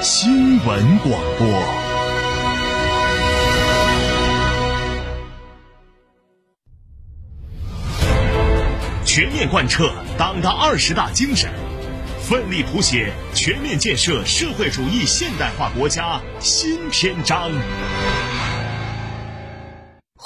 新闻广播。全面贯彻党的二十大精神，奋力谱写全面建设社会主义现代化国家新篇章。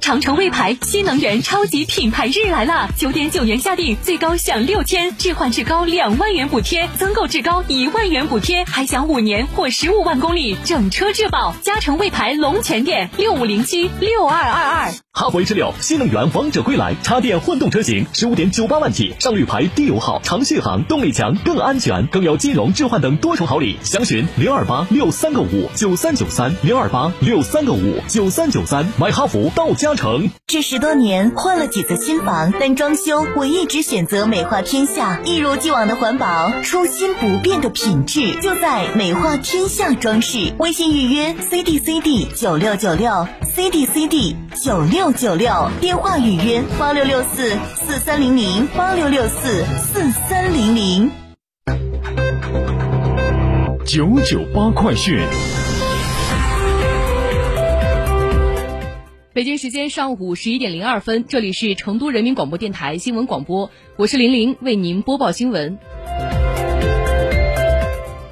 长城魏牌新能源超级品牌日来啦！九点九元下定，最高享六千置换至高两万元补贴，增购至高一万元补贴，还享五年或十五万公里整车质保。嘉诚魏牌龙泉店六五零七六二二二。哈弗 H 六新能源王者归来，插电混动车型十五点九八万起，上绿牌低油耗，长续航，动力强，更安全，更有金融置换等多重好礼。详询零二八六三个五九三九三零二八六三个五九三九三，买哈弗到嘉诚。这十多年换了几次新房，但装修我一直选择美化天下，一如既往的环保，初心不变的品质，就在美化天下装饰。微信预约 C D C D 九六九六 C D C D 九六九六，电话预约八六六四四三零零八六六四四三零零。九九八快讯。北京时间上午十一点零二分，这里是成都人民广播电台新闻广播，我是玲玲，为您播报新闻。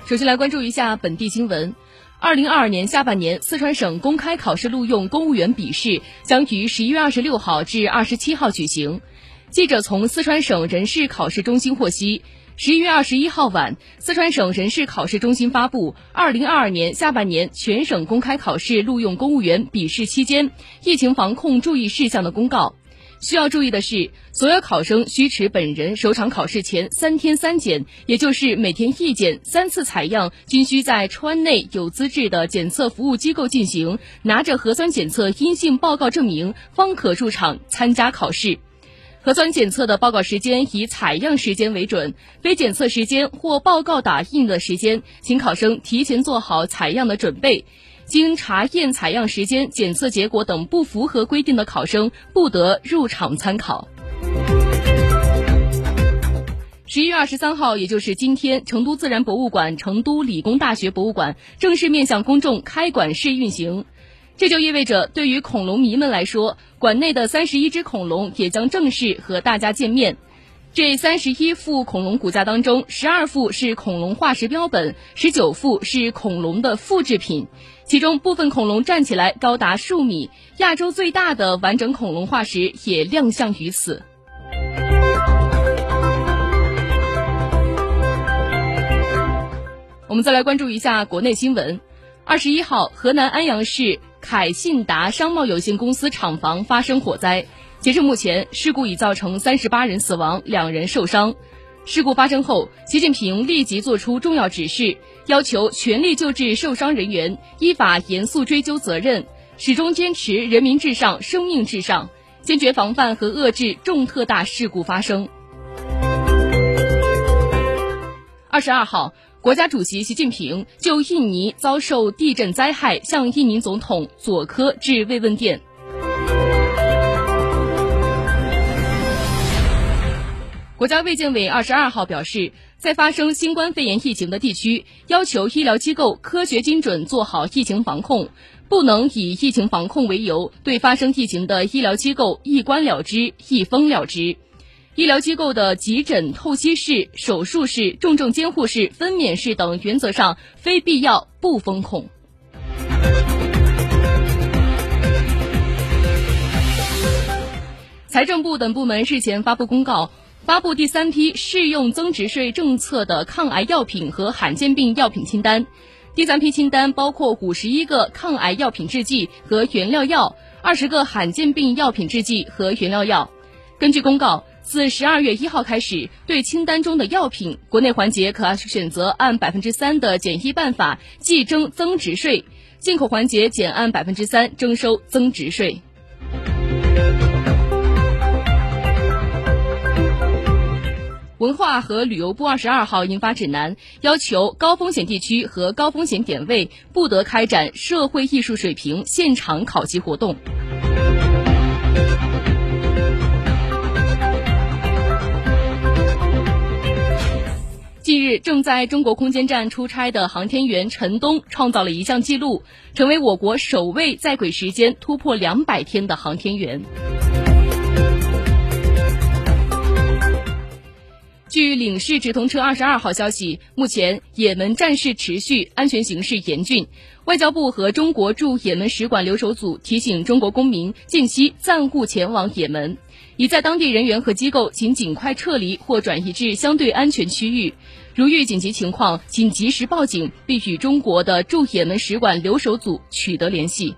首先来关注一下本地新闻。二零二二年下半年，四川省公开考试录用公务员笔试将于十一月二十六号至二十七号举行。记者从四川省人事考试中心获悉。十一月二十一号晚，四川省人事考试中心发布《二零二二年下半年全省公开考试录用公务员笔试期间疫情防控注意事项的公告》。需要注意的是，所有考生需持本人首场考试前三天三检，也就是每天一检，三次采样，均需在川内有资质的检测服务机构进行，拿着核酸检测阴性报告证明，方可入场参加考试。核酸检测的报告时间以采样时间为准，非检测时间或报告打印的时间，请考生提前做好采样的准备。经查验采样时间、检测结果等不符合规定的考生，不得入场参考。十一月二十三号，也就是今天，成都自然博物馆、成都理工大学博物馆正式面向公众开馆试运行。这就意味着，对于恐龙迷们来说，馆内的三十一只恐龙也将正式和大家见面。这三十一副恐龙骨架当中，十二副是恐龙化石标本，十九副是恐龙的复制品。其中部分恐龙站起来高达数米，亚洲最大的完整恐龙化石也亮相于此。我们再来关注一下国内新闻。二十一号，河南安阳市。凯信达商贸有限公司厂房发生火灾，截至目前，事故已造成三十八人死亡，两人受伤。事故发生后，习近平立即作出重要指示，要求全力救治受伤人员，依法严肃追究责任，始终坚持人民至上、生命至上，坚决防范和遏制重特大事故发生。二十二号。国家主席习近平就印尼遭受地震灾害向印尼总统佐科致慰问电。国家卫健委二十二号表示，在发生新冠肺炎疫情的地区，要求医疗机构科学精准做好疫情防控，不能以疫情防控为由对发生疫情的医疗机构一关了之、一封了之。医疗机构的急诊、透析室、手术室、重症监护室、分娩室等，原则上非必要不封控。财政部等部门日前发布公告，发布第三批适用增值税政策的抗癌药品和罕见病药品清单。第三批清单包括五十一个抗癌药品制剂和原料药，二十个罕见病药品制剂和原料药。根据公告，自十二月一号开始，对清单中的药品，国内环节可选择按百分之三的减一办法计征增值税，进口环节减按百分之三征收增值税。文化和旅游部二十二号印发指南，要求高风险地区和高风险点位不得开展社会艺术水平现场考级活动。近日，正在中国空间站出差的航天员陈冬创造了一项纪录，成为我国首位在轨时间突破两百天的航天员。据领事直通车二十二号消息，目前也门战事持续，安全形势严峻。外交部和中国驻也门使馆留守组提醒中国公民近期暂勿前往也门，已在当地人员和机构请尽快撤离或转移至相对安全区域。如遇紧急情况，请及时报警，并与中国的驻也门使馆留守组取得联系。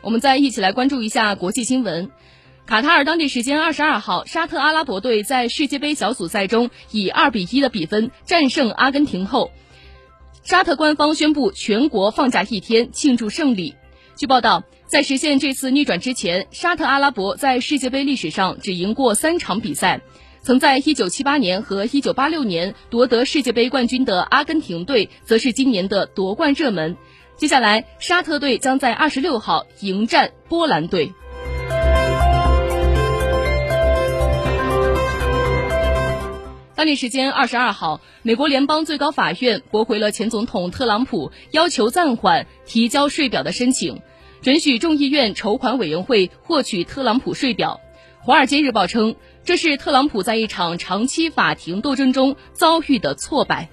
我们再一起来关注一下国际新闻。卡塔尔当地时间二十二号，沙特阿拉伯队在世界杯小组赛中以二比一的比分战胜阿根廷后，沙特官方宣布全国放假一天庆祝胜利。据报道，在实现这次逆转之前，沙特阿拉伯在世界杯历史上只赢过三场比赛。曾在一九七八年和一九八六年夺得世界杯冠军的阿根廷队，则是今年的夺冠热门。接下来，沙特队将在二十六号迎战波兰队。当地时间二十二号，美国联邦最高法院驳回了前总统特朗普要求暂缓提交税表的申请，准许众议院筹款委员会获取特朗普税表。《华尔街日报》称，这是特朗普在一场长期法庭斗争中遭遇的挫败。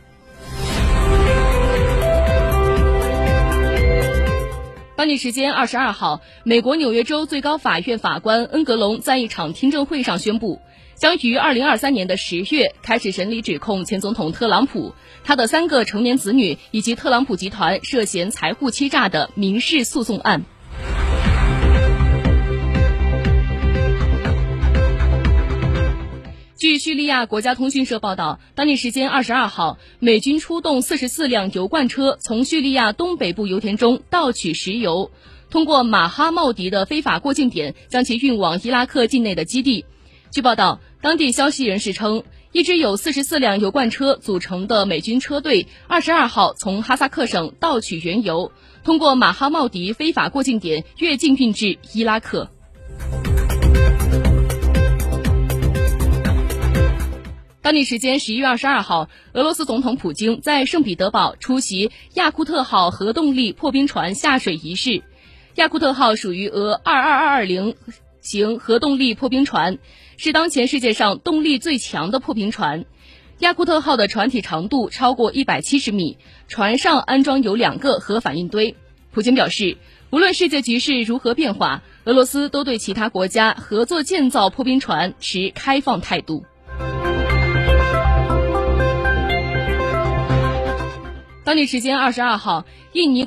当地时间二十二号，美国纽约州最高法院法官恩格隆在一场听证会上宣布。将于二零二三年的十月开始审理指控前总统特朗普、他的三个成年子女以及特朗普集团涉嫌财务欺诈的民事诉讼案。据叙利亚国家通讯社报道，当地时间二十二号，美军出动四十四辆油罐车，从叙利亚东北部油田中盗取石油，通过马哈茂迪的非法过境点，将其运往伊拉克境内的基地。据报道，当地消息人士称，一支有四十四辆油罐车组成的美军车队，二十二号从哈萨克省盗取原油，通过马哈茂迪非法过境点越境运至伊拉克。当地时间十一月二十二号，俄罗斯总统普京在圣彼得堡出席亚库特号核动力破冰船下水仪式。亚库特号属于俄二二二二零型核动力破冰船。是当前世界上动力最强的破冰船，亚库特号的船体长度超过一百七十米，船上安装有两个核反应堆。普京表示，无论世界局势如何变化，俄罗斯都对其他国家合作建造破冰船持开放态度。当地时间二十二号，印尼。